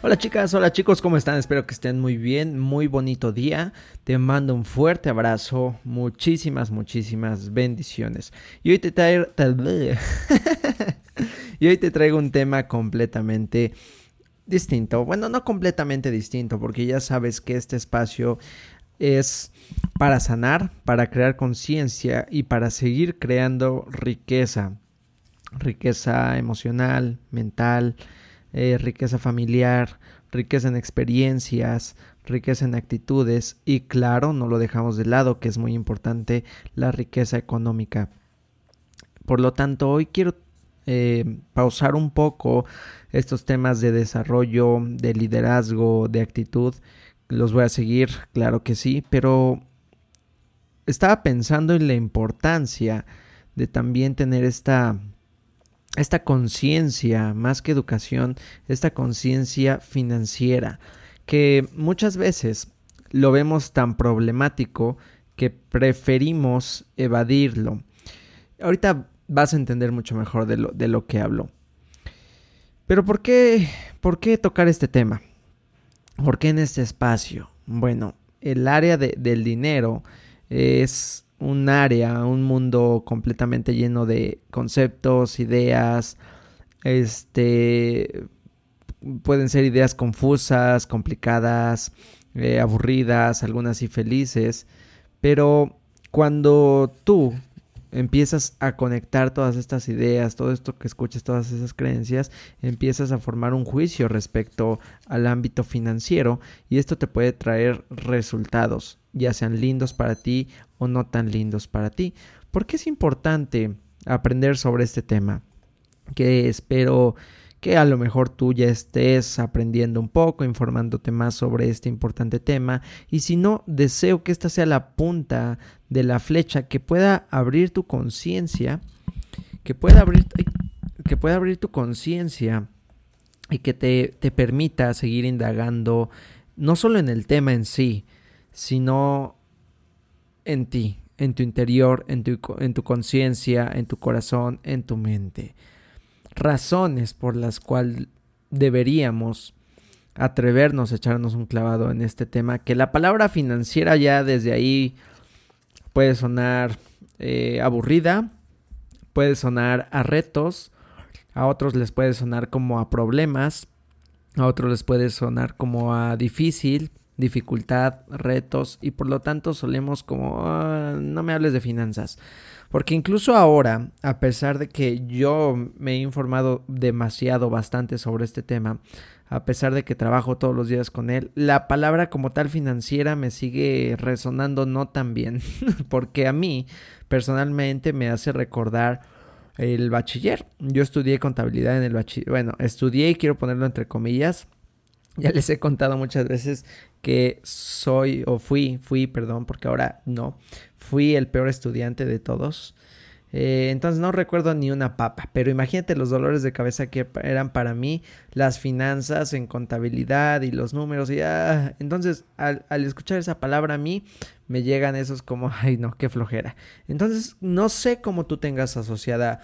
Hola chicas, hola chicos, ¿cómo están? Espero que estén muy bien, muy bonito día. Te mando un fuerte abrazo, muchísimas, muchísimas bendiciones. Y hoy te traigo, y hoy te traigo un tema completamente distinto. Bueno, no completamente distinto, porque ya sabes que este espacio es para sanar, para crear conciencia y para seguir creando riqueza. Riqueza emocional, mental, eh, riqueza familiar, riqueza en experiencias, riqueza en actitudes y claro, no lo dejamos de lado, que es muy importante, la riqueza económica. Por lo tanto, hoy quiero eh, pausar un poco estos temas de desarrollo, de liderazgo, de actitud. Los voy a seguir, claro que sí, pero estaba pensando en la importancia de también tener esta esta conciencia, más que educación, esta conciencia financiera, que muchas veces lo vemos tan problemático que preferimos evadirlo. Ahorita vas a entender mucho mejor de lo, de lo que hablo. Pero ¿por qué, ¿por qué tocar este tema? ¿Por qué en este espacio? Bueno, el área del dinero es un área, un mundo completamente lleno de conceptos, ideas, este, pueden ser ideas confusas, complicadas, eh, aburridas, algunas infelices, pero cuando tú empiezas a conectar todas estas ideas, todo esto que escuchas, todas esas creencias, empiezas a formar un juicio respecto al ámbito financiero y esto te puede traer resultados, ya sean lindos para ti o no tan lindos para ti. ¿Por qué es importante aprender sobre este tema? Que espero que a lo mejor tú ya estés aprendiendo un poco, informándote más sobre este importante tema. Y si no, deseo que esta sea la punta de la flecha que pueda abrir tu conciencia, que pueda abrir que pueda abrir tu conciencia y que te, te permita seguir indagando no solo en el tema en sí, sino en ti, en tu interior, en tu, en tu conciencia, en tu corazón, en tu mente razones por las cuales deberíamos atrevernos a echarnos un clavado en este tema, que la palabra financiera ya desde ahí puede sonar eh, aburrida, puede sonar a retos, a otros les puede sonar como a problemas, a otros les puede sonar como a difícil, dificultad, retos y por lo tanto solemos como ah, no me hables de finanzas. Porque incluso ahora, a pesar de que yo me he informado demasiado bastante sobre este tema, a pesar de que trabajo todos los días con él, la palabra como tal financiera me sigue resonando no tan bien, porque a mí personalmente me hace recordar el bachiller. Yo estudié contabilidad en el bachiller, bueno, estudié y quiero ponerlo entre comillas. Ya les he contado muchas veces que soy o fui, fui, perdón, porque ahora no, fui el peor estudiante de todos. Eh, entonces no recuerdo ni una papa, pero imagínate los dolores de cabeza que eran para mí las finanzas en contabilidad y los números. Y, entonces al, al escuchar esa palabra a mí me llegan esos como, ay no, qué flojera. Entonces no sé cómo tú tengas asociada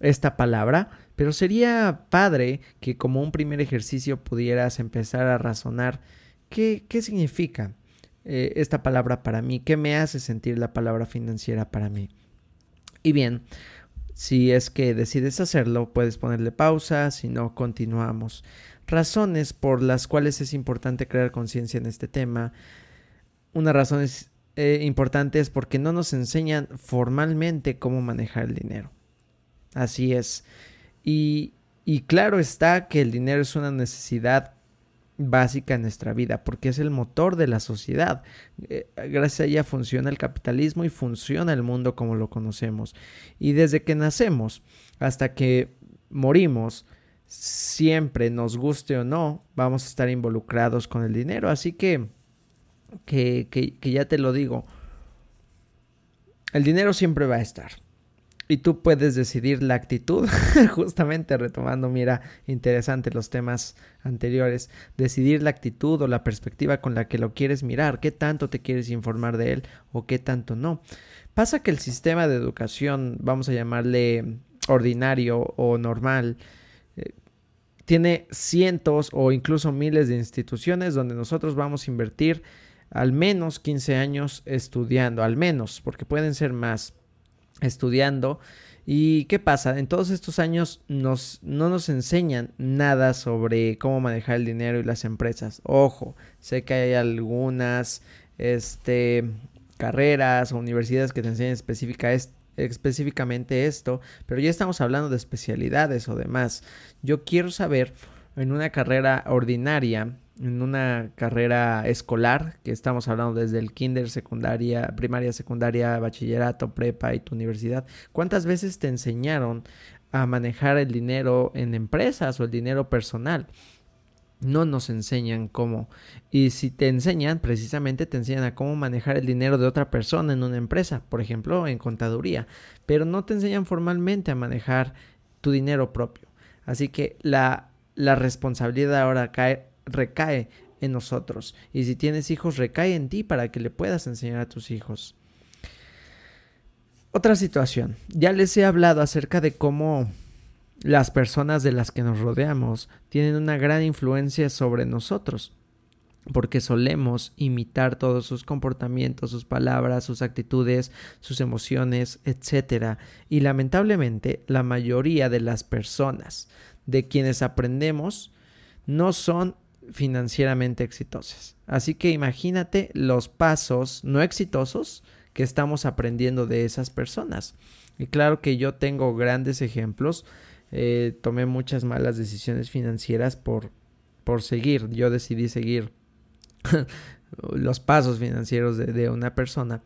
esta palabra, pero sería padre que como un primer ejercicio pudieras empezar a razonar qué, qué significa eh, esta palabra para mí, qué me hace sentir la palabra financiera para mí. Y bien, si es que decides hacerlo, puedes ponerle pausa, si no, continuamos. Razones por las cuales es importante crear conciencia en este tema. Una razón es, eh, importante es porque no nos enseñan formalmente cómo manejar el dinero. Así es. Y, claro está que el dinero es una necesidad básica en nuestra vida, porque es el motor de la sociedad. Eh, gracias a ella funciona el capitalismo y funciona el mundo como lo conocemos. Y desde que nacemos hasta que morimos, siempre nos guste o no, vamos a estar involucrados con el dinero. Así que, que, que ya te lo digo, el dinero siempre va a estar y tú puedes decidir la actitud, justamente retomando, mira, interesante los temas anteriores, decidir la actitud o la perspectiva con la que lo quieres mirar, qué tanto te quieres informar de él o qué tanto no. Pasa que el sistema de educación, vamos a llamarle ordinario o normal, eh, tiene cientos o incluso miles de instituciones donde nosotros vamos a invertir al menos 15 años estudiando, al menos, porque pueden ser más estudiando. ¿Y qué pasa? En todos estos años nos, no nos enseñan nada sobre cómo manejar el dinero y las empresas. Ojo, sé que hay algunas este, carreras o universidades que te enseñan específica específicamente esto, pero ya estamos hablando de especialidades o demás. Yo quiero saber en una carrera ordinaria en una carrera escolar, que estamos hablando desde el kinder, secundaria, primaria, secundaria, bachillerato, prepa y tu universidad, ¿cuántas veces te enseñaron a manejar el dinero en empresas o el dinero personal? No nos enseñan cómo. Y si te enseñan, precisamente te enseñan a cómo manejar el dinero de otra persona en una empresa, por ejemplo, en contaduría, pero no te enseñan formalmente a manejar tu dinero propio. Así que la, la responsabilidad ahora cae recae en nosotros. Y si tienes hijos, recae en ti para que le puedas enseñar a tus hijos. Otra situación. Ya les he hablado acerca de cómo las personas de las que nos rodeamos tienen una gran influencia sobre nosotros. Porque solemos imitar todos sus comportamientos, sus palabras, sus actitudes, sus emociones, etc. Y lamentablemente la mayoría de las personas de quienes aprendemos no son financieramente exitosas. Así que imagínate los pasos no exitosos que estamos aprendiendo de esas personas. Y claro que yo tengo grandes ejemplos. Eh, tomé muchas malas decisiones financieras por, por seguir. Yo decidí seguir los pasos financieros de, de una persona.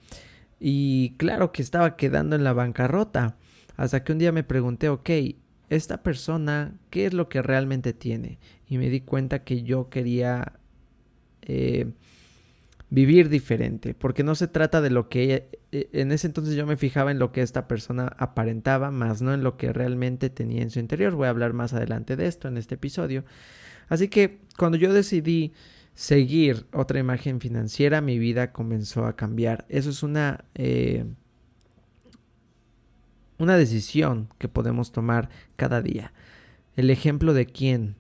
Y claro que estaba quedando en la bancarrota. Hasta que un día me pregunté, ok, esta persona, ¿qué es lo que realmente tiene? Y me di cuenta que yo quería eh, vivir diferente, porque no se trata de lo que eh, en ese entonces yo me fijaba en lo que esta persona aparentaba, más no en lo que realmente tenía en su interior. Voy a hablar más adelante de esto en este episodio. Así que cuando yo decidí seguir otra imagen financiera, mi vida comenzó a cambiar. Eso es una... Eh, una decisión que podemos tomar cada día. El ejemplo de quién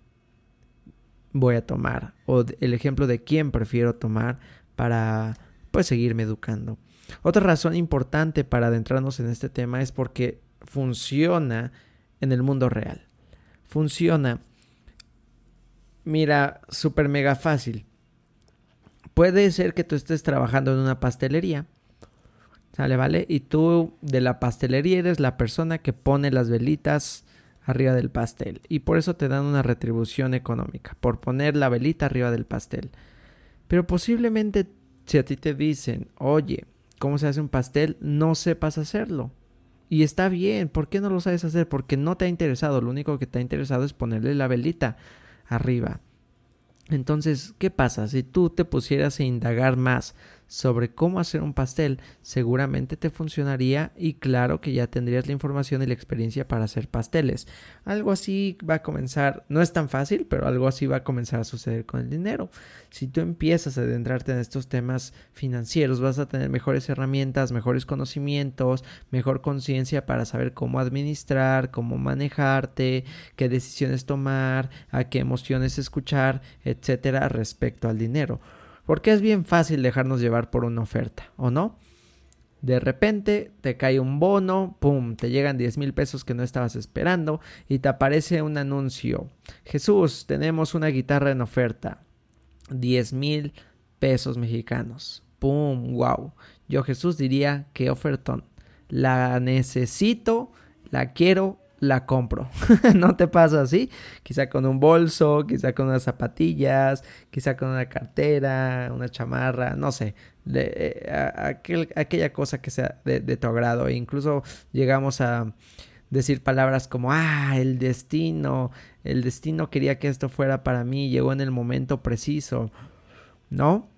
voy a tomar o el ejemplo de quién prefiero tomar para pues seguirme educando. Otra razón importante para adentrarnos en este tema es porque funciona en el mundo real. Funciona. Mira, súper mega fácil. Puede ser que tú estés trabajando en una pastelería ¿Sale, vale? Y tú de la pastelería eres la persona que pone las velitas arriba del pastel. Y por eso te dan una retribución económica, por poner la velita arriba del pastel. Pero posiblemente si a ti te dicen, oye, ¿cómo se hace un pastel? No sepas hacerlo. Y está bien, ¿por qué no lo sabes hacer? Porque no te ha interesado, lo único que te ha interesado es ponerle la velita arriba. Entonces, ¿qué pasa si tú te pusieras a indagar más sobre cómo hacer un pastel, seguramente te funcionaría y claro que ya tendrías la información y la experiencia para hacer pasteles. Algo así va a comenzar, no es tan fácil, pero algo así va a comenzar a suceder con el dinero. Si tú empiezas a adentrarte en estos temas financieros, vas a tener mejores herramientas, mejores conocimientos, mejor conciencia para saber cómo administrar, cómo manejarte, qué decisiones tomar, a qué emociones escuchar, etcétera, respecto al dinero. Porque es bien fácil dejarnos llevar por una oferta, ¿o no? De repente te cae un bono, ¡pum! Te llegan 10 mil pesos que no estabas esperando y te aparece un anuncio. Jesús, tenemos una guitarra en oferta. 10 mil pesos mexicanos. ¡Pum! ¡Wow! Yo Jesús diría que ofertón. La necesito, la quiero la compro. ¿No te pasa así? Quizá con un bolso, quizá con unas zapatillas, quizá con una cartera, una chamarra, no sé, de, eh, aquella cosa que sea de, tu agrado. E incluso llegamos a decir palabras como, ah, el destino, el destino quería que esto fuera para mí, llegó en el momento preciso, ¿no?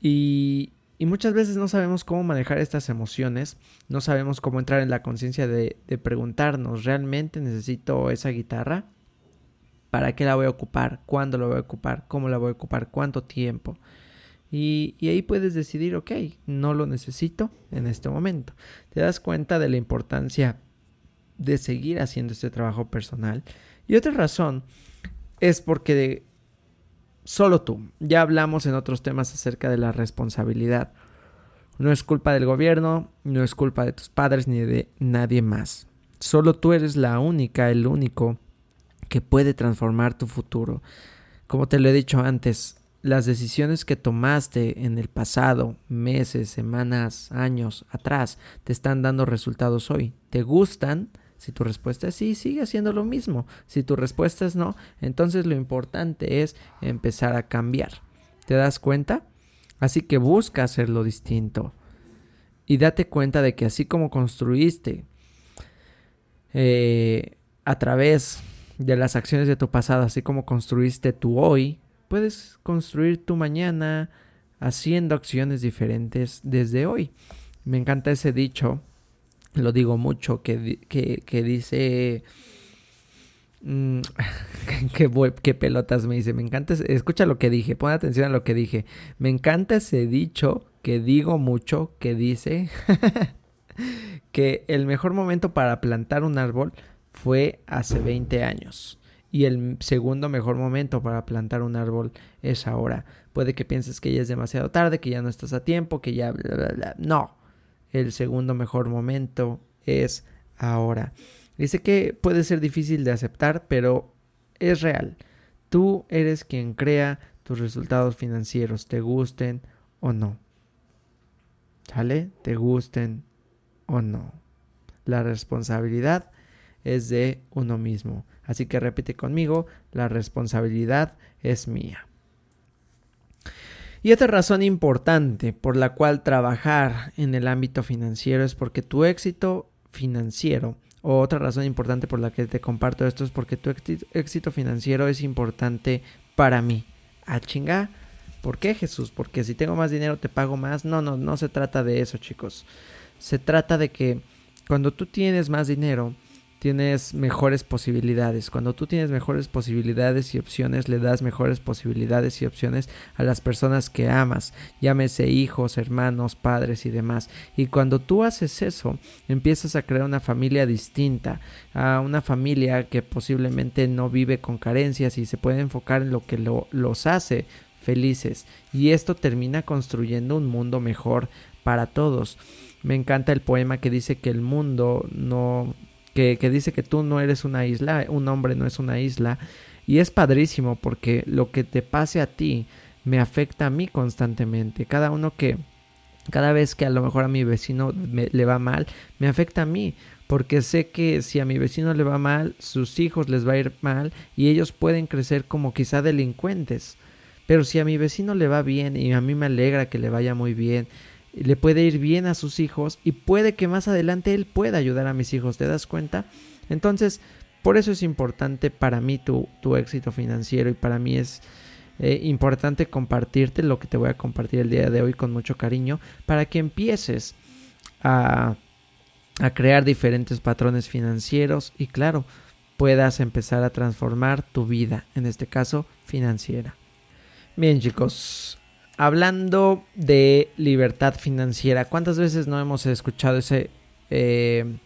Y, y muchas veces no sabemos cómo manejar estas emociones, no sabemos cómo entrar en la conciencia de, preguntarnos, ¿realmente necesito esa guitarra? ¿Para qué la voy a ocupar? ¿Cuándo la voy a ocupar? ¿Cómo la voy a ocupar? ¿Cuánto tiempo? Y, ahí puedes decidir, ok, no lo necesito en este momento. Te das cuenta de la importancia de seguir haciendo este trabajo personal. Y otra razón es porque de, solo tú. Ya hablamos en otros temas acerca de la responsabilidad. No es culpa del gobierno, no es culpa de tus padres ni de nadie más. Solo tú eres la única, el único que puede transformar tu futuro. Como te lo he dicho antes, las decisiones que tomaste en el pasado, meses, semanas, años atrás, te están dando resultados hoy. ¿Te gustan? Si tu respuesta es sí, sigue haciendo lo mismo. Si tu respuesta es no, entonces lo importante es empezar a cambiar. ¿Te das cuenta? Así que busca hacerlo distinto. Y date cuenta de que así como construiste eh, a través de las acciones de tu pasado, así como construiste tu hoy, puedes construir tu mañana haciendo acciones diferentes desde hoy. Me encanta ese dicho lo digo mucho, que, que, dice... Mm, qué, pelotas me dice. Me encanta. Escucha lo que dije. Pon atención a lo que dije. Me encanta ese dicho que digo mucho. Que dice que el mejor momento para plantar un árbol fue hace 20 años. Y el segundo mejor momento para plantar un árbol es ahora. Puede que pienses que ya es demasiado tarde, que ya no estás a tiempo, que ya... No el segundo mejor momento es ahora. Dice que puede ser difícil de aceptar, pero es real. Tú eres quien crea tus resultados financieros, te gusten o no. ¿Sale? Te gusten o no. La responsabilidad es de uno mismo. Así que repite conmigo, la responsabilidad es mía. Y otra razón importante por la cual trabajar en el ámbito financiero es porque tu éxito financiero, o otra razón importante por la que te comparto esto es porque tu éxito financiero es importante para mí. Ah, chinga. ¿Por qué Jesús? Porque si tengo más dinero te pago más. No, no, no se trata de eso, chicos. Se trata de que cuando tú tienes más dinero, tienes mejores posibilidades. Cuando tú tienes mejores posibilidades y opciones, le das mejores posibilidades y opciones a las personas que amas, llámese hijos, hermanos, padres y demás. Y cuando tú haces eso, empiezas a crear una familia distinta, a una familia que posiblemente no vive con carencias y se puede enfocar en lo que los hace felices. Y esto termina construyendo un mundo mejor para todos. Me encanta el poema que dice que el mundo no que, dice que tú no eres una isla, un hombre no es una isla. Y es padrísimo porque lo que te pase a ti me afecta a mí constantemente. Cada uno que, cada vez que a lo mejor a mi vecino le va mal, me afecta a mí. Porque sé que si a mi vecino le va mal, sus hijos les va a ir mal y ellos pueden crecer como quizá delincuentes. Pero si a mi vecino le va bien y a mí me alegra que le vaya muy bien le puede ir bien a sus hijos y puede que más adelante él pueda ayudar a mis hijos, ¿te das cuenta? Entonces, por eso es importante para mí tu, tu éxito financiero y para mí es, eh, importante compartirte lo que te voy a compartir el día de hoy con mucho cariño para que empieces a, a crear diferentes patrones financieros y claro, puedas empezar a transformar tu vida, en este caso financiera. Bien chicos, hablando de libertad financiera, ¿cuántas veces no hemos escuchado ese... Eh,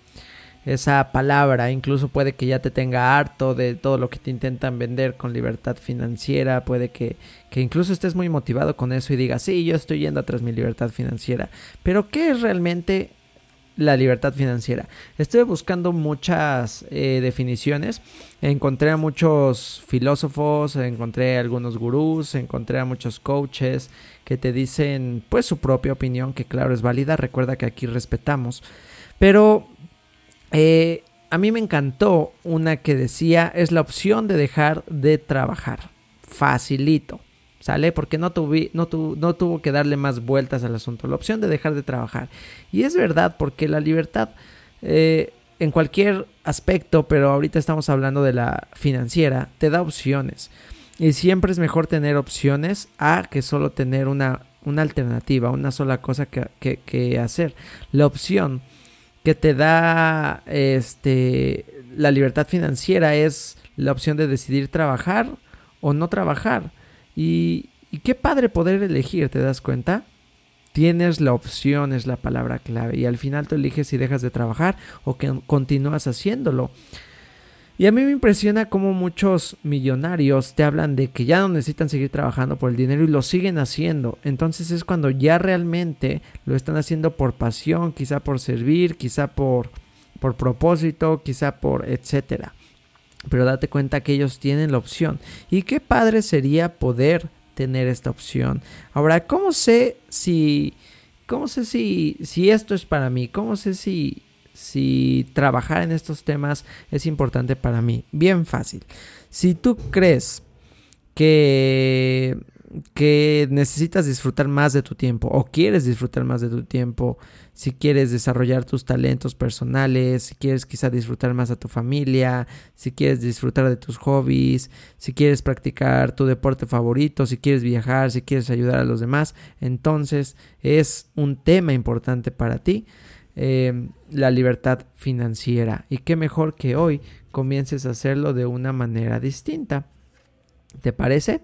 esa palabra, incluso puede que ya te tenga harto de todo lo que te intentan vender con libertad financiera, puede que, que incluso estés muy motivado con eso y digas, sí, yo estoy yendo atrás mi libertad financiera, pero ¿qué es realmente la libertad financiera? Estuve buscando muchas eh, definiciones, encontré a muchos filósofos, encontré a algunos gurús, encontré a muchos coaches que te dicen pues su propia opinión, que claro es válida, recuerda que aquí respetamos, pero eh, a mí me encantó una que decía es la opción de dejar de trabajar. Facilito. ¿Sale? Porque no, no, no tuvo que darle más vueltas al asunto. La opción de dejar de trabajar. Y es verdad, porque la libertad eh, en cualquier aspecto, pero ahorita estamos hablando de la financiera, te da opciones. Y siempre es mejor tener opciones a que solo tener una, una alternativa, una sola cosa que, que hacer. La opción que te da este la libertad financiera es la opción de decidir trabajar o no trabajar. Y, qué padre poder elegir, ¿te das cuenta? Tienes la opción, es la palabra clave. Y al final tú eliges si dejas de trabajar o que continúas haciéndolo. Y a mí me impresiona cómo muchos millonarios te hablan de que ya no necesitan seguir trabajando por el dinero y lo siguen haciendo. Entonces es cuando ya realmente lo están haciendo por pasión, quizá por servir, quizá por, por propósito, quizá por etcétera. Pero date cuenta que ellos tienen la opción. Y qué padre sería poder tener esta opción. Ahora, ¿cómo sé si... ¿Cómo sé si, si esto es para mí? ¿Cómo sé si, si trabajar en estos temas es importante para mí. Bien fácil. Si tú crees que, que necesitas disfrutar más de tu tiempo o quieres disfrutar más de tu tiempo, si quieres desarrollar tus talentos personales, si quieres quizá disfrutar más a tu familia, si quieres disfrutar de tus hobbies, si quieres practicar tu deporte favorito, si quieres viajar, si quieres ayudar a los demás, entonces es un tema importante para ti. Em, la libertad financiera. Y qué mejor que hoy comiences a hacerlo de una manera distinta. ¿Te parece?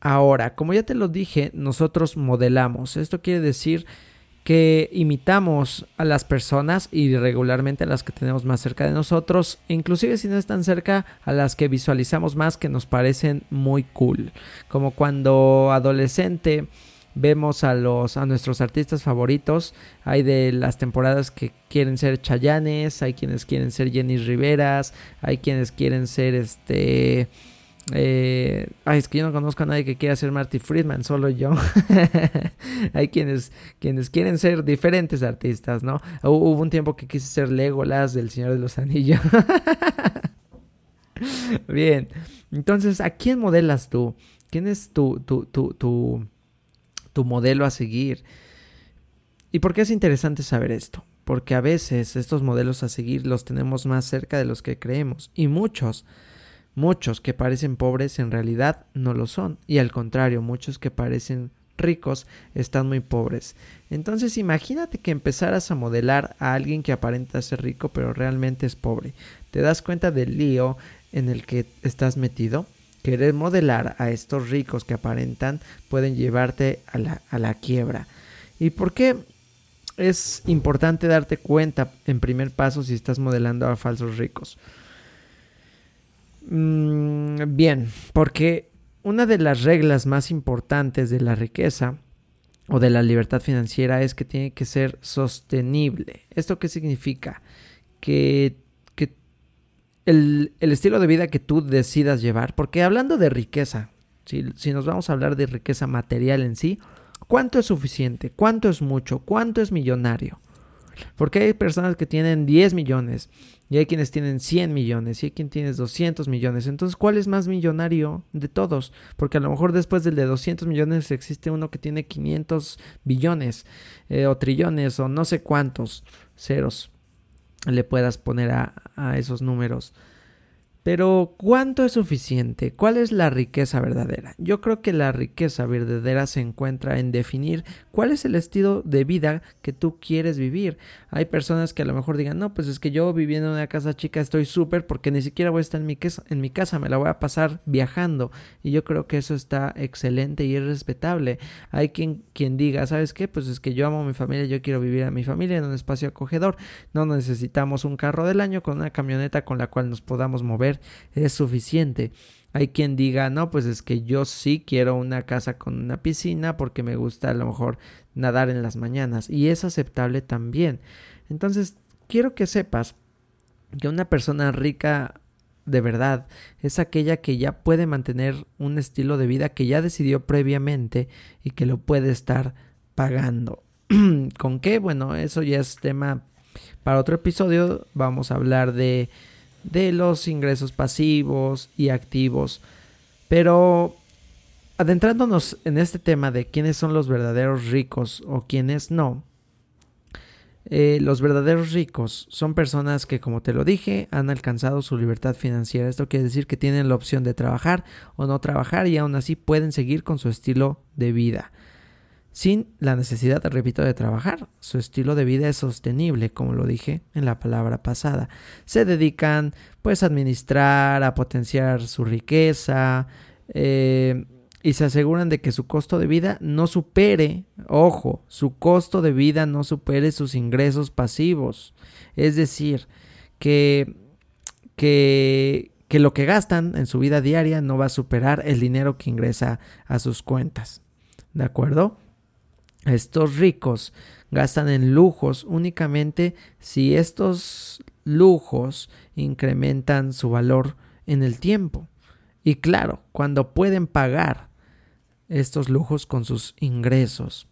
Ahora, como ya te lo dije, nosotros modelamos. Esto quiere decir que imitamos a las personas y regularmente a las que tenemos más cerca de nosotros, inclusive si no están cerca, a las que visualizamos más que nos parecen muy cool. Como cuando adolescente vemos a los a nuestros artistas favoritos. Hay de las temporadas que quieren ser Chayanes, hay quienes quieren ser Jenny Riveras, hay quienes quieren ser este eh, ay, es que yo no conozco a nadie que quiera ser Marty Friedman, solo yo. hay quienes, quienes quieren ser diferentes artistas, ¿no? Hubo un tiempo que quise ser Legolas del Señor de los Anillos. Bien, entonces, ¿a quién modelas tú? ¿Quién es tu, tu, tu, tu, tu modelo a seguir. ¿Y por qué es interesante saber esto? Porque a veces estos modelos a seguir los tenemos más cerca de los que creemos y muchos, muchos que parecen pobres en realidad no lo son y al contrario, muchos que parecen ricos están muy pobres. Entonces imagínate que empezaras a modelar a alguien que aparenta ser rico pero realmente es pobre. ¿Te das cuenta del lío en el que estás metido? querer modelar a estos ricos que aparentan pueden llevarte a la, a la quiebra. ¿Y por qué es importante darte cuenta en primer paso si estás modelando a falsos ricos? Mm, bien, porque una de las reglas más importantes de la riqueza o de la libertad financiera es que tiene que ser sostenible. ¿Esto qué significa? Que el, estilo de vida que tú decidas llevar, porque hablando de riqueza, si, si nos vamos a hablar de riqueza material en sí, ¿cuánto es suficiente? ¿Cuánto es mucho? ¿Cuánto es millonario? Porque hay personas que tienen 10 millones y hay quienes tienen 100 millones y hay quien tiene 200 millones. Entonces, ¿cuál es más millonario de todos? Porque a lo mejor después del de 200 millones existe uno que tiene 500 billones eh, o trillones o no sé cuántos ceros le puedas poner a, esos números. Pero ¿cuánto es suficiente? ¿Cuál es la riqueza verdadera? Yo creo que la riqueza verdadera se encuentra en definir cuál es el estilo de vida que tú quieres vivir. Hay personas que a lo mejor digan, no, pues es que yo viviendo en una casa chica estoy súper porque ni siquiera voy a estar en mi, casa, me la voy a pasar viajando. Y yo creo que eso está excelente y es respetable. Hay quien, quien diga, ¿sabes qué? Pues es que yo amo a mi familia, yo quiero vivir a mi familia en un espacio acogedor. No necesitamos un carro del año con una camioneta con la cual nos podamos mover es suficiente. Hay quien diga, no, pues es que yo sí quiero una casa con una piscina porque me gusta a lo mejor nadar en las mañanas y es aceptable también. Entonces, quiero que sepas que una persona rica de verdad es aquella que ya puede mantener un estilo de vida que ya decidió previamente y que lo puede estar pagando. ¿Con qué? Bueno, eso ya es tema para otro episodio. Vamos a hablar de de los ingresos pasivos y activos. Pero adentrándonos en este tema de quiénes son los verdaderos ricos o quiénes no, eh, los verdaderos ricos son personas que, como te lo dije, han alcanzado su libertad financiera. Esto quiere decir que tienen la opción de trabajar o no trabajar y aún así pueden seguir con su estilo de vida sin la necesidad, repito, de trabajar. Su estilo de vida es sostenible, como lo dije en la palabra pasada. Se dedican pues a administrar, a potenciar su riqueza eh, y se aseguran de que su costo de vida no supere, ojo, su costo de vida no supere sus ingresos pasivos. Es decir, que, que, que lo que gastan en su vida diaria no va a superar el dinero que ingresa a sus cuentas. ¿De acuerdo? Estos ricos gastan en lujos únicamente si estos lujos incrementan su valor en el tiempo. Y claro, cuando pueden pagar estos lujos con sus ingresos.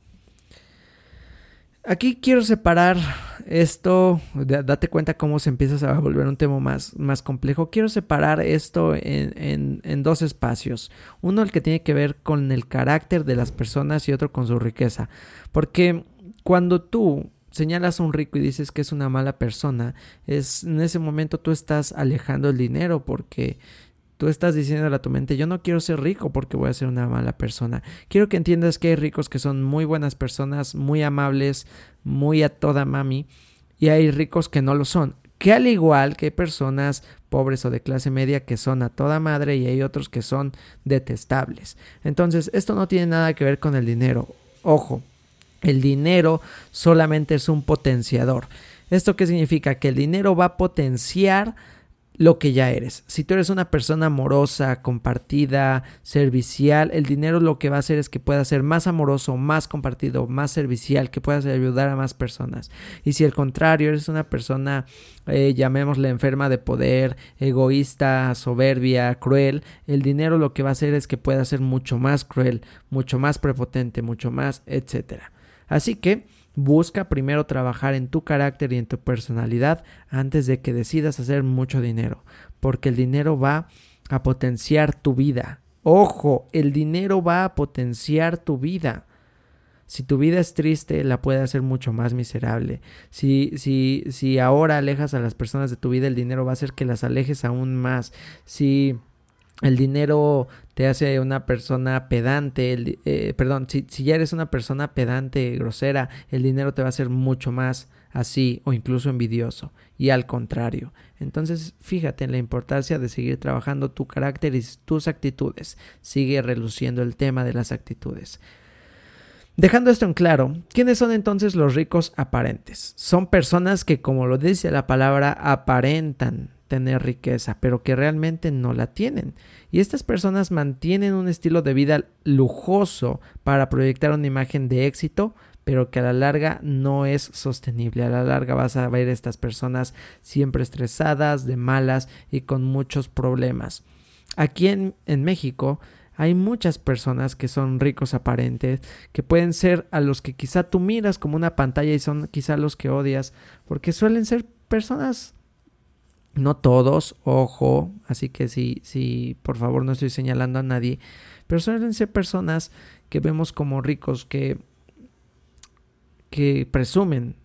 Aquí quiero separar esto, date cuenta cómo se empieza a volver un tema más, más complejo. Quiero separar esto en, en, dos espacios. Uno el que tiene que ver con el carácter de las personas y otro con su riqueza. Porque cuando tú señalas a un rico y dices que es una mala persona, es en ese momento tú estás alejando el dinero porque Tú estás diciendo a tu mente, yo no quiero ser rico porque voy a ser una mala persona. Quiero que entiendas que hay ricos que son muy buenas personas, muy amables, muy a toda mami, y hay ricos que no lo son. Que al igual que hay personas pobres o de clase media que son a toda madre y hay otros que son detestables. Entonces, esto no tiene nada que ver con el dinero. Ojo, el dinero solamente es un potenciador. ¿Esto qué significa? Que el dinero va a potenciar lo que ya eres. Si tú eres una persona amorosa, compartida, servicial, el dinero lo que va a hacer es que puedas ser más amoroso, más compartido, más servicial, que puedas ayudar a más personas. Y si al contrario eres una persona, eh, llamémosle enferma de poder, egoísta, soberbia, cruel, el dinero lo que va a hacer es que puedas ser mucho más cruel, mucho más prepotente, mucho más, etcétera. Así que Busca primero trabajar en tu carácter y en tu personalidad antes de que decidas hacer mucho dinero, porque el dinero va a potenciar tu vida. Ojo, el dinero va a potenciar tu vida. Si tu vida es triste, la puede hacer mucho más miserable. Si, si, si ahora alejas a las personas de tu vida, el dinero va a hacer que las alejes aún más. Si el dinero te hace una persona pedante, eh, perdón, si, si, ya eres una persona pedante, grosera, el dinero te va a hacer mucho más así o incluso envidioso y al contrario. Entonces fíjate en la importancia de seguir trabajando tu carácter y tus actitudes. Sigue reluciendo el tema de las actitudes. Dejando esto en claro, ¿quiénes son entonces los ricos aparentes? Son personas que, como lo dice la palabra, aparentan tener riqueza, pero que realmente no la tienen. Y estas personas mantienen un estilo de vida lujoso para proyectar una imagen de éxito, pero que a la larga no es sostenible. A la larga vas a ver estas personas siempre estresadas, de malas y con muchos problemas. Aquí en, en México hay muchas personas que son ricos aparentes, que pueden ser a los que quizá tú miras como una pantalla y son quizá los que odias, porque suelen ser personas no todos, ojo, así que sí, sí, por favor no estoy señalando a nadie, pero suelen ser personas que vemos como ricos, que, que presumen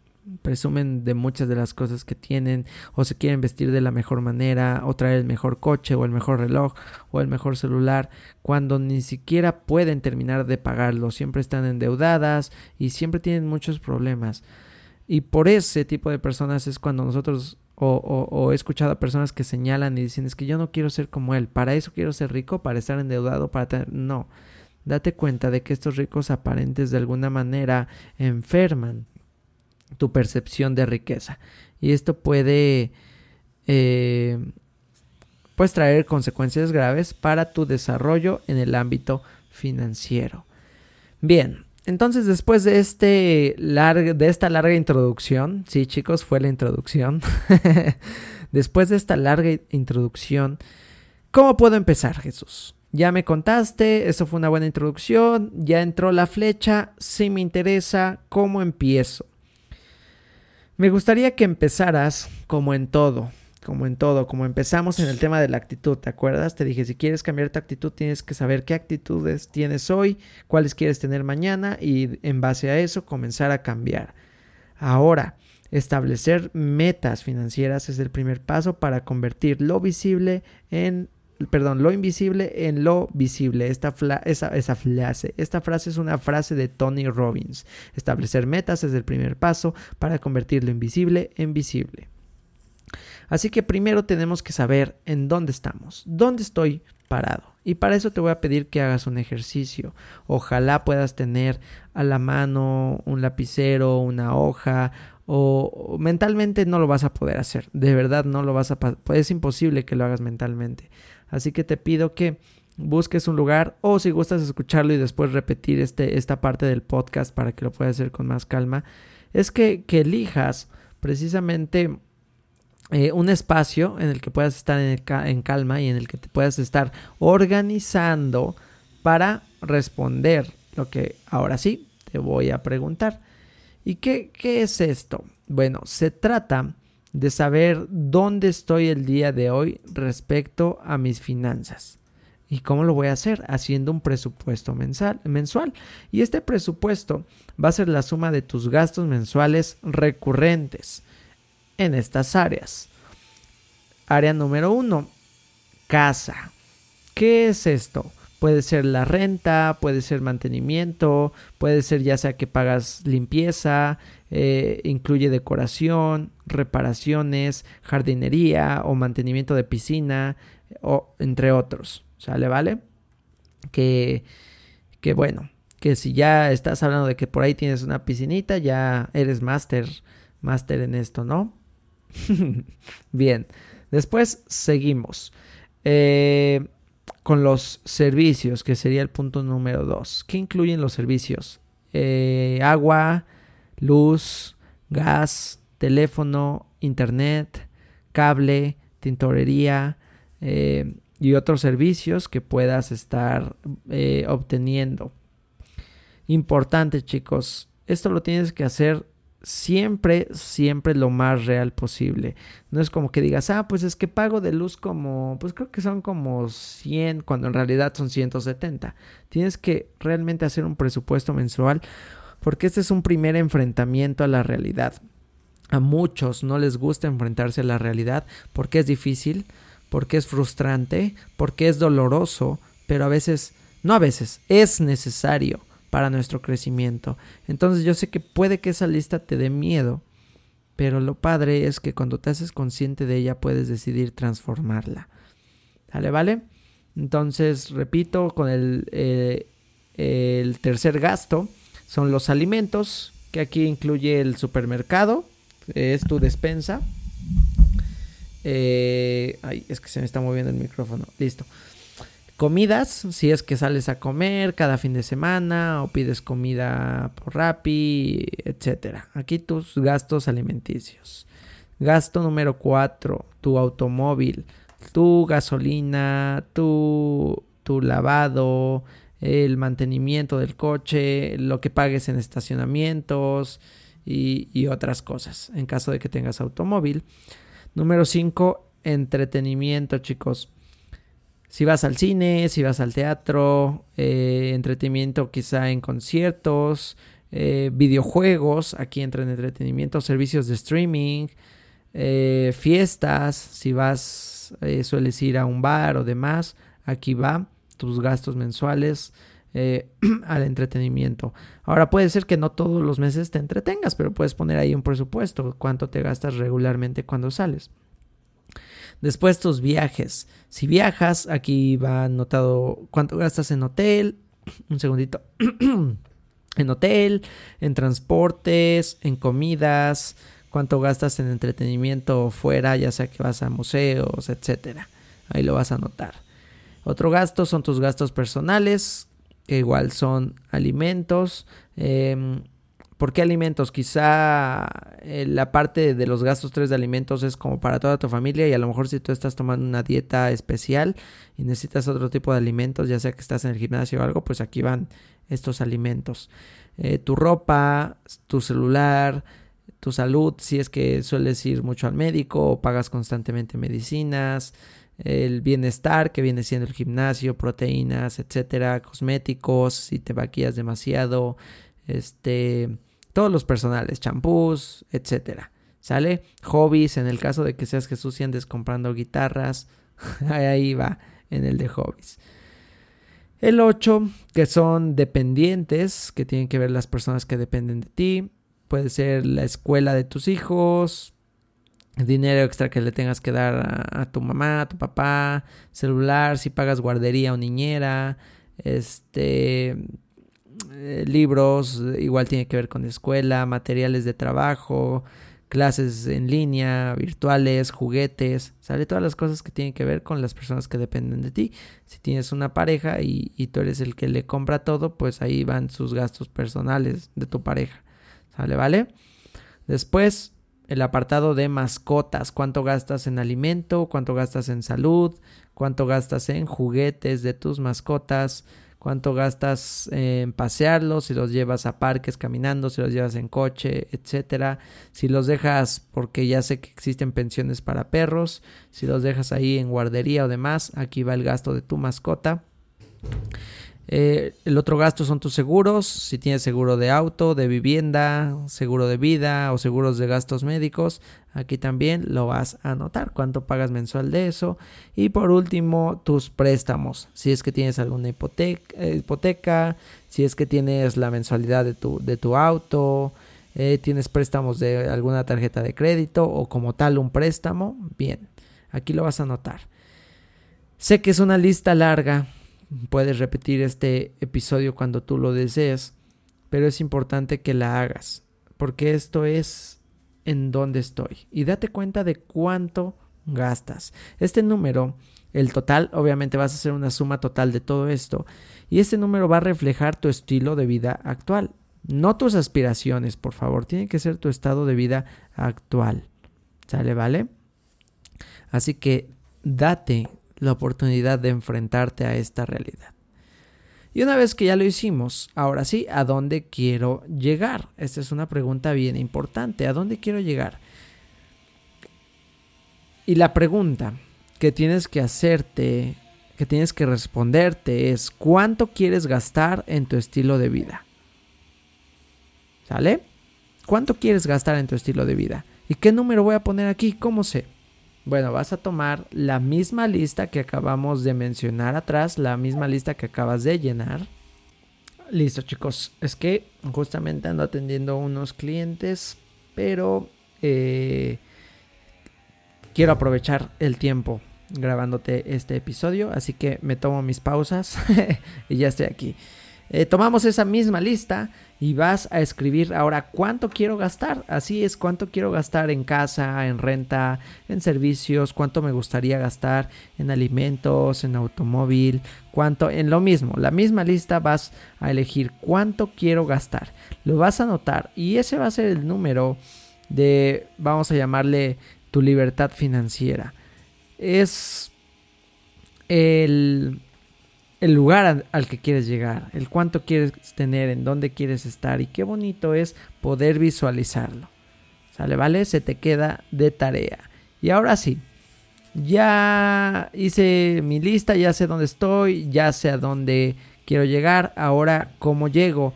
presumen de muchas de las cosas que tienen o se quieren vestir de la mejor manera o traer el mejor coche o el mejor reloj o el mejor celular cuando ni siquiera pueden terminar de pagarlo, siempre están endeudadas y siempre tienen muchos problemas. Y por ese tipo de personas es cuando nosotros o, he escuchado a personas que señalan y dicen es que yo no quiero ser como él, para eso quiero ser rico, para estar endeudado, para tener... No, date cuenta de que estos ricos aparentes de alguna manera enferman tu percepción de riqueza. Y esto puede eh, pues traer consecuencias graves para tu desarrollo en el ámbito financiero. Bien, entonces después de, este de esta larga introducción, sí chicos, fue la introducción, después de esta larga introducción, ¿cómo puedo empezar Jesús? Ya me contaste, eso fue una buena introducción, ya entró la flecha, si me interesa, ¿cómo empiezo? Me gustaría que empezaras como en todo, como en todo, como empezamos en el tema de la actitud, ¿te acuerdas? Te dije, si quieres cambiar tu actitud, tienes que saber qué actitudes tienes hoy, cuáles quieres tener mañana y en base a eso comenzar a cambiar. Ahora, establecer metas financieras es el primer paso para convertir lo visible en perdón, lo invisible en lo visible. Esta, frase, esta frase es una frase de Tony Robbins. Establecer metas es el primer paso para convertir lo invisible en visible. Así que primero tenemos que saber en dónde estamos, dónde estoy parado. Y para eso te voy a pedir que hagas un ejercicio. Ojalá puedas tener a la mano un lapicero, una hoja o mentalmente no lo vas a poder hacer. De verdad no lo vas a es imposible que lo hagas mentalmente. Así que te pido que busques un lugar o si gustas escucharlo y después repetir este, esta parte del podcast para que lo puedas hacer con más calma, es que, elijas precisamente eh, un espacio en el que puedas estar en, en, calma y en el que te puedas estar organizando para responder lo que ahora sí te voy a preguntar. ¿Y qué, qué es esto? Bueno, se trata de saber dónde estoy el día de hoy respecto a mis finanzas. ¿Y cómo lo voy a hacer? Haciendo un presupuesto mensual. Y este presupuesto va a ser la suma de tus gastos mensuales recurrentes en estas áreas. Área número uno, casa. ¿Qué es esto? Puede ser la renta, puede ser mantenimiento, puede ser ya sea que pagas limpieza, eh, incluye decoración, reparaciones, jardinería o mantenimiento de piscina, o, entre otros. ¿Sale? ¿Vale? Que, que bueno, que si ya estás hablando de que por ahí tienes una piscinita, ya eres máster, máster en esto, ¿no? Bien, después seguimos. Eh, con los servicios, que sería el punto número dos. ¿Qué incluyen los servicios? Eh, agua, luz, gas, teléfono, internet, cable, tintorería eh, y otros servicios que puedas estar obteniendo. Importante chicos, esto lo tienes que hacer siempre, siempre lo más real posible. No es como que digas, ah, pues es que pago de luz como, pues creo que son como 100, cuando en realidad son 170. Tienes que realmente hacer un presupuesto mensual porque este es un primer enfrentamiento a la realidad. A muchos no les gusta enfrentarse a la realidad porque es difícil, porque es frustrante, porque es doloroso, pero a veces, no a veces, es necesario para nuestro crecimiento. Entonces yo sé que puede que esa lista te dé miedo, pero lo padre es que cuando te haces consciente de ella puedes decidir transformarla. ¿Vale? ¿Vale? Entonces, repito, con el, eh, el tercer gasto son los alimentos, que aquí incluye el supermercado, es tu despensa. Eh, ay, es que se me está moviendo el micrófono. Listo. Comidas, si es que sales a comer cada fin de semana o pides comida por Rappi, etcétera. Aquí tus gastos alimenticios. Gasto número 4, tu automóvil, tu gasolina, tu, tu lavado, el mantenimiento del coche, lo que pagues en estacionamientos y, y otras cosas en caso de que tengas automóvil. Número 5, entretenimiento, chicos si vas al cine, si vas al teatro, eh, entretenimiento quizá en conciertos, eh, videojuegos, aquí entra en entretenimiento, servicios de streaming, eh, fiestas, si vas, sueles ir a un bar o demás, aquí va tus gastos mensuales al entretenimiento. Ahora puede ser que no todos los meses te entretengas, pero puedes poner ahí un presupuesto, cuánto te gastas regularmente cuando sales. Después tus viajes. Si viajas, aquí va anotado cuánto gastas en hotel. Un segundito. en hotel, en transportes, en comidas, cuánto gastas en entretenimiento fuera, ya sea que vas a museos, etcétera. Ahí lo vas a anotar. Otro gasto son tus gastos personales, que igual son alimentos. Em, ¿Por qué alimentos? Quizá eh, la parte de los gastos 3 de alimentos es como para toda tu familia y a lo mejor si tú estás tomando una dieta especial y necesitas otro tipo de alimentos, ya sea que estás en el gimnasio o algo, pues aquí van estos alimentos. Eh, tu ropa, tu celular, tu salud, si es que sueles ir mucho al médico o pagas constantemente medicinas, el bienestar que viene siendo el gimnasio, proteínas, etcétera, cosméticos, si te vaquías demasiado, este todos los personales, champús, etcétera. ¿Sale? Hobbies, en el caso de que seas Jesús y andes comprando guitarras, ahí va, en el de hobbies. El 8, que son dependientes, que tienen que ver las personas que dependen de ti. Puede ser la escuela de tus hijos, dinero extra que le tengas que dar a, tu mamá, a tu papá, celular, si pagas guardería o niñera, este, eh, libros, igual tiene que ver con escuela, materiales de trabajo, clases en línea, virtuales, juguetes, sale todas las cosas que tienen que ver con las personas que dependen de ti. Si tienes una pareja y, y tú eres el que le compra todo, pues ahí van sus gastos personales de tu pareja. ¿Sale? ¿Vale? Después, el apartado de mascotas, cuánto gastas en alimento, cuánto gastas en salud, cuánto gastas en juguetes de tus mascotas, cuánto gastas en pasearlos, si los llevas a parques caminando, si los llevas en coche, etcétera. Si los dejas porque ya sé que existen pensiones para perros, si los dejas ahí en guardería o demás, aquí va el gasto de tu mascota. Eh, el otro gasto son tus seguros, si tienes seguro de auto, de vivienda, seguro de vida o seguros de gastos médicos, aquí también lo vas a anotar, cuánto pagas mensual de eso. Y por último, tus préstamos, si es que tienes alguna hipoteca, hipoteca si es que tienes la mensualidad de tu, de tu auto, eh, tienes préstamos de alguna tarjeta de crédito o como tal un préstamo, bien, aquí lo vas a anotar. Sé que es una lista larga, Puedes repetir este episodio cuando tú lo desees, pero es importante que la hagas, porque esto es en dónde estoy. Y date cuenta de cuánto gastas. Este número, el total, obviamente vas a hacer una suma total de todo esto, y este número va a reflejar tu estilo de vida actual. No tus aspiraciones, por favor, tiene que ser tu estado de vida actual. ¿Sale, vale? Así que date la oportunidad de enfrentarte a esta realidad. Y una vez que ya lo hicimos, ahora sí, ¿a dónde quiero llegar? Esta es una pregunta bien importante. ¿A dónde quiero llegar? Y la pregunta que tienes que hacerte, que tienes que responderte es ¿cuánto quieres gastar en tu estilo de vida? ¿Sale? ¿Cuánto quieres gastar en tu estilo de vida? ¿Y qué número voy a poner aquí? ¿Cómo sé? Bueno, vas a tomar la misma lista que acabamos de mencionar atrás, la misma lista que acabas de llenar. Listo chicos, es que justamente ando atendiendo unos clientes, pero eh, quiero aprovechar el tiempo grabándote este episodio, así que me tomo mis pausas y ya estoy aquí. Eh, tomamos esa misma lista y vas a escribir ahora cuánto quiero gastar. Así es, cuánto quiero gastar en casa, en renta, en servicios, cuánto me gustaría gastar en alimentos, en automóvil, cuánto, en lo mismo. La misma lista vas a elegir cuánto quiero gastar. Lo vas a anotar y ese va a ser el número de, vamos a llamarle tu libertad financiera. Es el el lugar al que quieres llegar, el cuánto quieres tener, en dónde quieres estar y qué bonito es poder visualizarlo. ¿Sale? ¿Vale? Se te queda de tarea. Y ahora sí, ya hice mi lista, ya sé dónde estoy, ya sé a dónde quiero llegar. Ahora, ¿cómo llego?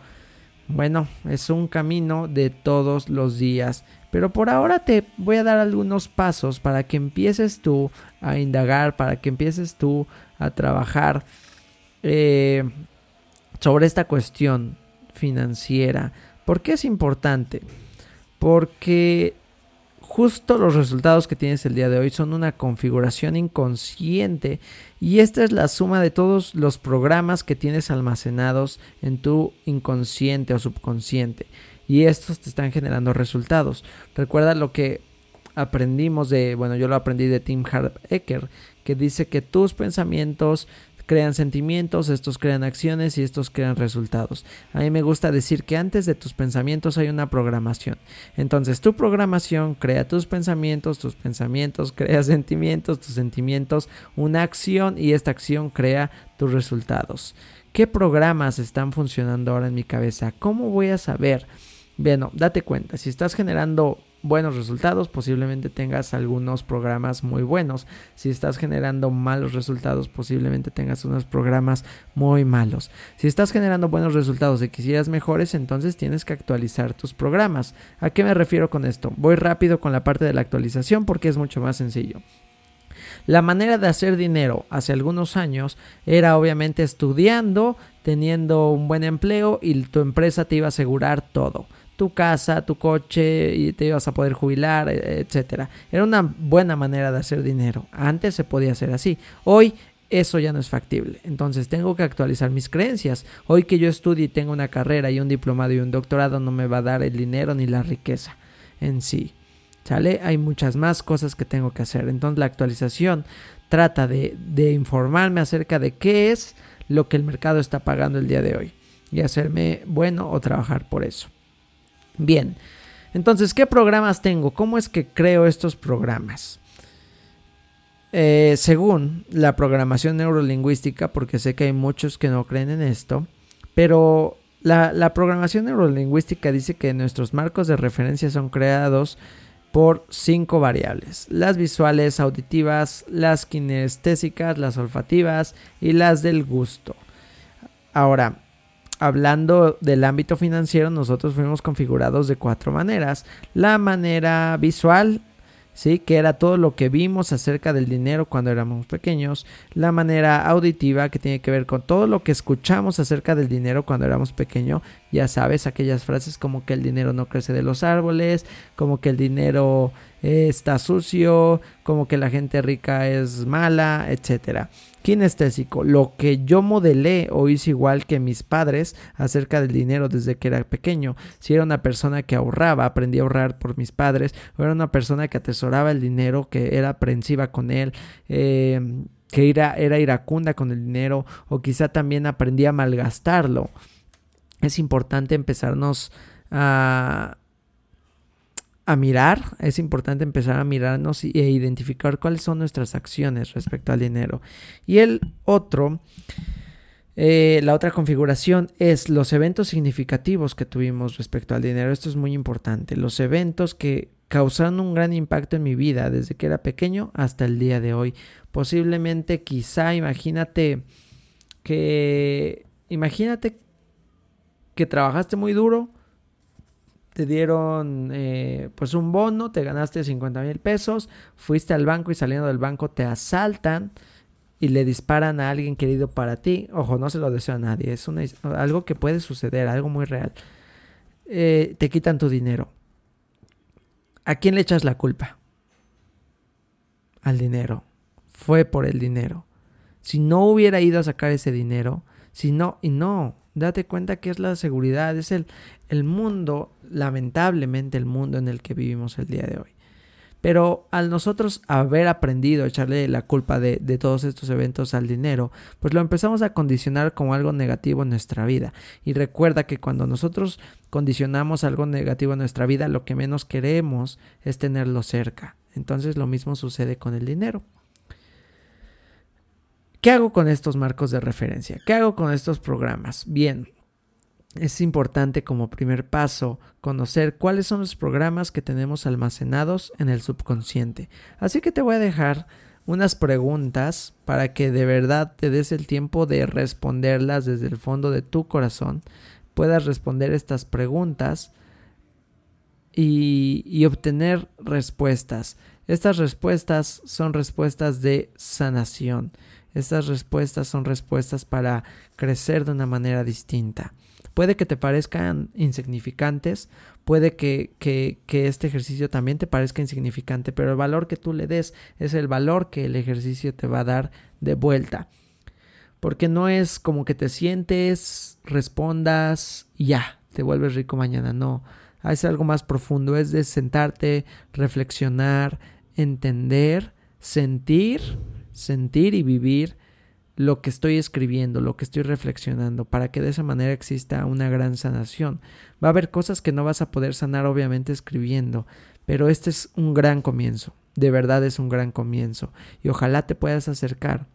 Bueno, es un camino de todos los días. Pero por ahora te voy a dar algunos pasos para que empieces tú a indagar, para que empieces tú a trabajar eh, sobre esta cuestión financiera. ¿Por qué es importante? Porque justo los resultados que tienes el día de hoy son una configuración inconsciente y esta es la suma de todos los programas que tienes almacenados en tu inconsciente o subconsciente y estos te están generando resultados. Recuerda lo que aprendimos de, bueno, yo lo aprendí de Tim Hart Ecker, que dice que tus pensamientos crean sentimientos, estos crean acciones y estos crean resultados. A mí me gusta decir que antes de tus pensamientos hay una programación. Entonces tu programación crea tus pensamientos, tus pensamientos crea sentimientos, tus sentimientos una acción y esta acción crea tus resultados. ¿Qué programas están funcionando ahora en mi cabeza? ¿Cómo voy a saber? Bueno, date cuenta, si estás generando buenos resultados, posiblemente tengas algunos programas muy buenos. Si estás generando malos resultados, posiblemente tengas unos programas muy malos. Si estás generando buenos resultados y quisieras mejores, entonces tienes que actualizar tus programas. ¿A qué me refiero con esto? Voy rápido con la parte de la actualización porque es mucho más sencillo. La manera de hacer dinero hace algunos años era obviamente estudiando, teniendo un buen empleo y tu empresa te iba a asegurar todo tu casa, tu coche y te ibas a poder jubilar, e, etcétera. Era una buena manera de hacer dinero. Antes se podía hacer así. Hoy eso ya no es factible. Entonces tengo que actualizar mis creencias. Hoy que yo estudie y tengo una carrera y un diplomado y un doctorado no me va a dar el dinero ni la riqueza en sí. ¿Sale? Hay muchas más cosas que tengo que hacer. Entonces la actualización trata de informarme acerca de qué es lo que el mercado está pagando el día de hoy y hacerme bueno o trabajar por eso. Bien, entonces, ¿qué programas tengo? ¿Cómo es que creo estos programas? Eh, según la programación neurolingüística, porque sé que hay muchos que no creen en esto, pero la, la, programación neurolingüística dice que nuestros marcos de referencia son creados por cinco variables, las visuales, auditivas, las kinestésicas, las olfativas y las del gusto. Ahora, hablando del ámbito financiero, nosotros fuimos configurados de cuatro maneras. La manera visual, ¿sí? que era todo lo que vimos acerca del dinero cuando éramos pequeños, la manera auditiva, que tiene que ver con todo lo que escuchamos acerca del dinero cuando éramos pequeños, ya sabes, aquellas frases como que el dinero no crece de los árboles, como que el dinero está sucio, como que la gente rica es mala, etcétera kinestésico, lo que yo modelé o hice igual que mis padres acerca del dinero desde que era pequeño. Si era una persona que ahorraba, aprendí a ahorrar por mis padres, o era una persona que atesoraba el dinero, que era aprensiva con él, em, que era, era iracunda con el dinero, o quizá también aprendí a malgastarlo. Es importante empezarnos a, a mirar, es importante empezar a mirarnos e identificar cuáles son nuestras acciones respecto al dinero. Y el otro, eh, la otra configuración es los eventos significativos que tuvimos respecto al dinero. Esto es muy importante. Los eventos que causaron un gran impacto en mi vida desde que era pequeño hasta el día de hoy. Posiblemente, quizá, imagínate que, imagínate que trabajaste muy duro te dieron eh, pues un bono, te ganaste 50 mil pesos, fuiste al banco y saliendo del banco te asaltan y le disparan a alguien querido para ti. Ojo, no se lo deseo a nadie, es algo que puede suceder, algo muy real. Eh, te quitan tu dinero. ¿A quién le echas la culpa? Al dinero. Fue por el dinero. Si no hubiera ido a sacar ese dinero, si no, y no, date cuenta que es la seguridad, es el, el mundo, lamentablemente el mundo en el que vivimos el día de hoy. Pero al nosotros haber aprendido a echarle la culpa de, todos estos eventos al dinero, pues lo empezamos a condicionar como algo negativo en nuestra vida. Y recuerda que cuando nosotros condicionamos algo negativo en nuestra vida, lo que menos queremos es tenerlo cerca. Entonces lo mismo sucede con el dinero. ¿Qué hago con estos marcos de referencia? ¿Qué hago con estos programas? Bien, es importante como primer paso conocer cuáles son los programas que tenemos almacenados en el subconsciente. Así que te voy a dejar unas preguntas para que de verdad te des el tiempo de responderlas desde el fondo de tu corazón. puedas responder estas preguntas y, obtener respuestas. Estas respuestas son respuestas de sanación. Estas respuestas son respuestas para crecer de una manera distinta. Puede que te parezcan insignificantes, puede que, que, que, este ejercicio también te parezca insignificante, pero el valor que tú le des es el valor que el ejercicio te va a dar de vuelta. Porque no es como que te sientes, respondas ya, te vuelves rico mañana, no. Es algo más profundo, es de sentarte, reflexionar, entender, sentir, sentir y vivir lo que estoy escribiendo, lo que estoy reflexionando, para que de esa manera exista una gran sanación. Va a haber cosas que no vas a poder sanar obviamente escribiendo, pero este es un gran comienzo, de verdad es un gran comienzo, y ojalá te puedas acercar,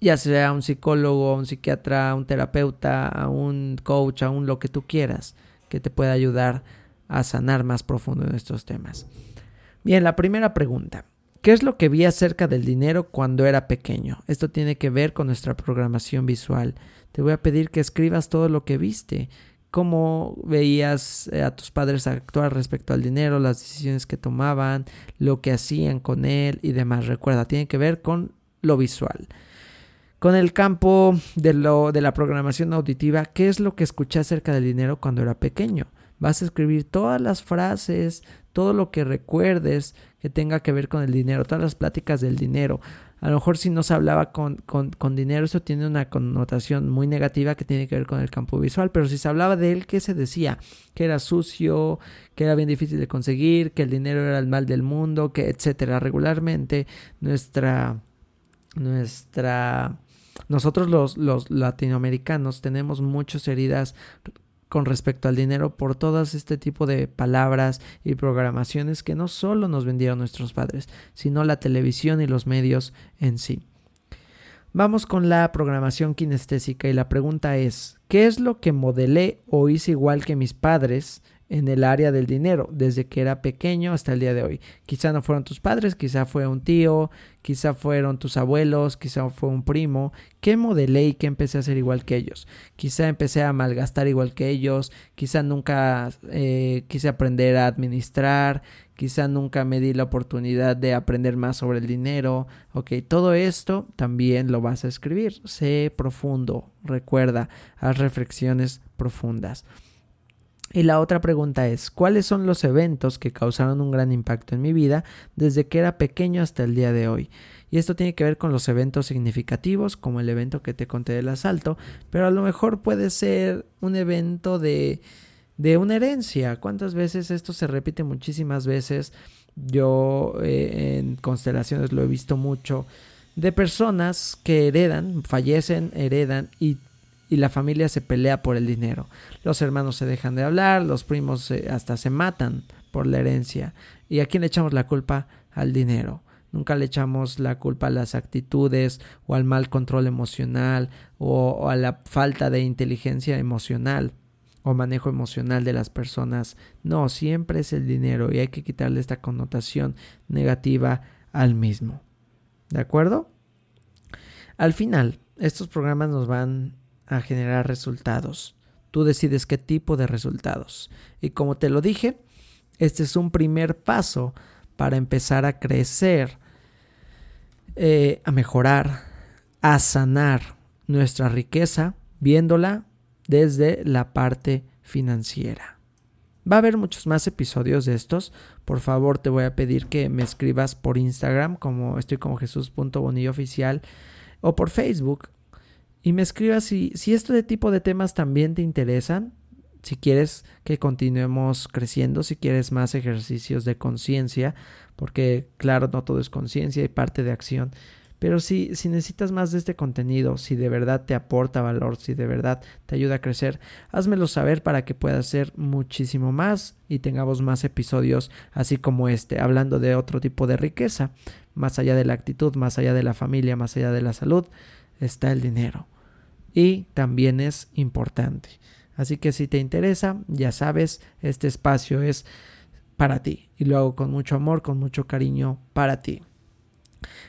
ya sea a un psicólogo, a un psiquiatra, a un terapeuta, a un coach, a un lo que tú quieras, que te pueda ayudar a sanar más profundo en estos temas. Bien, la primera pregunta. ¿Qué es lo que vi acerca del dinero cuando era pequeño? Esto tiene que ver con nuestra programación visual. Te voy a pedir que escribas todo lo que viste, cómo veías eh, a tus padres actuar respecto al dinero, las decisiones que tomaban, lo que hacían con él y demás. Recuerda, tiene que ver con lo visual. Con el campo de, lo, de la programación auditiva, ¿qué es lo que escuché acerca del dinero cuando era pequeño? Vas a escribir todas las frases, todo lo que recuerdes que tenga que ver con el dinero, todas las pláticas del dinero. A lo mejor si no se hablaba con, con, con, dinero, eso tiene una connotación muy negativa que tiene que ver con el campo visual, pero si se hablaba de él, ¿qué se decía? Que era sucio, que era bien difícil de conseguir, que el dinero era el mal del mundo, que etcétera. Regularmente nuestra, nuestra, nosotros los, los latinoamericanos tenemos muchas heridas con respecto al dinero por todas este tipo de palabras y programaciones que no solo nos vendieron nuestros padres, sino la televisión y los medios en sí. Vamos con la programación kinestésica y la pregunta es, ¿qué es lo que modelé o hice igual que mis padres en el área del dinero desde que era pequeño hasta el día de hoy. Quizá no fueron tus padres, quizá fue un tío, quizá fueron tus abuelos, quizá fue un primo. ¿Qué modelé y qué empecé a hacer igual que ellos? Quizá empecé a malgastar igual que ellos, quizá nunca eh, quise aprender a administrar, quizá nunca me di la oportunidad de aprender más sobre el dinero. Ok, todo esto también lo vas a escribir. Sé profundo, recuerda, haz reflexiones profundas. Y la otra pregunta es, ¿cuáles son los eventos que causaron un gran impacto en mi vida desde que era pequeño hasta el día de hoy? Y esto tiene que ver con los eventos significativos, como el evento que te conté del asalto, pero a lo mejor puede ser un evento de, de una herencia. ¿Cuántas veces esto se repite muchísimas veces? Yo eh, en constelaciones lo he visto mucho de personas que heredan, fallecen, heredan y y la familia se pelea por el dinero. Los hermanos se dejan de hablar, los primos hasta se matan por la herencia. ¿Y a quién le echamos la culpa? Al dinero. Nunca le echamos la culpa a las actitudes o al mal control emocional o, a la falta de inteligencia emocional o manejo emocional de las personas. No, siempre es el dinero y hay que quitarle esta connotación negativa al mismo. ¿De acuerdo? Al final, estos programas nos van a generar resultados. Tú decides qué tipo de resultados. Y como te lo dije, este es un primer paso para empezar a crecer, eh, a mejorar, a sanar nuestra riqueza, viéndola desde la parte financiera. Va a haber muchos más episodios de estos. Por favor, te voy a pedir que me escribas por Instagram, como estoy como Jesús.bonillo oficial, o por Facebook, y me escribas si, si este tipo de temas también te interesan, si quieres que continuemos creciendo, si quieres más ejercicios de conciencia, porque claro, no todo es conciencia y parte de acción. Pero si, si necesitas más de este contenido, si de verdad te aporta valor, si de verdad te ayuda a crecer, házmelo saber para que pueda ser muchísimo más y tengamos más episodios así como este, hablando de otro tipo de riqueza, más allá de la actitud, más allá de la familia, más allá de la salud está el dinero. Y también es importante. Así que si te interesa, ya sabes, este espacio es para ti. Y lo hago con mucho amor, con mucho cariño para ti.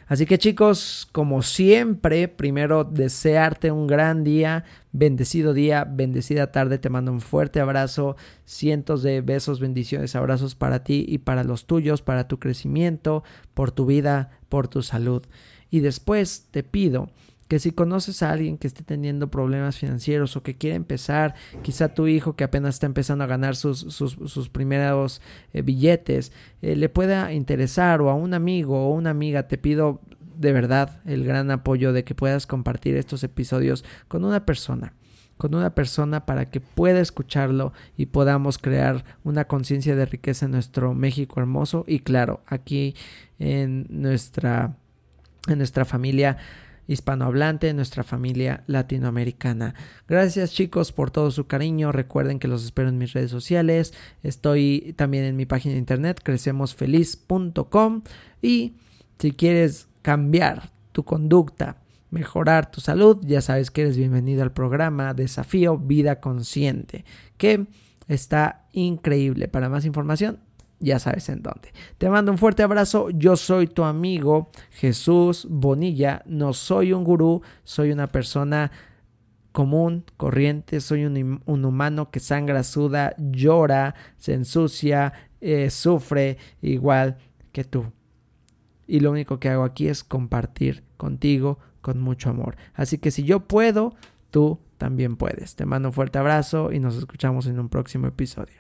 Así que chicos, como siempre, primero desearte un gran día, bendecido día, bendecida tarde, te mando un fuerte abrazo, cientos de besos, bendiciones, abrazos para ti y para los tuyos, para tu crecimiento, por tu vida, por tu salud. Y después te pido que si conoces a alguien que esté teniendo problemas financieros o que quiere empezar, quizá tu hijo que apenas está empezando a ganar sus, sus, primeros eh, billetes, eh, le pueda interesar o a un amigo o una amiga, te pido de verdad el gran apoyo de que puedas compartir estos episodios con una persona con una persona para que pueda escucharlo y podamos crear una conciencia de riqueza en nuestro México hermoso y claro, aquí en nuestra en nuestra familia hispanohablante, nuestra familia latinoamericana. Gracias chicos por todo su cariño. Recuerden que los espero en mis redes sociales. Estoy también en mi página de internet crecemosfeliz.com y si quieres cambiar tu conducta, mejorar tu salud, ya sabes que eres bienvenido al programa Desafío Vida Consciente, que está increíble. Para más información, ya sabes en dónde. Te mando un fuerte abrazo. Yo soy tu amigo Jesús Bonilla. No soy un gurú, soy una persona común, corriente. Soy un, humano que sangra, suda, llora, se ensucia, eh, sufre igual que tú. Y lo único que hago aquí es compartir contigo con mucho amor. Así que si yo puedo, tú también puedes. Te mando un fuerte abrazo y nos escuchamos en un próximo episodio.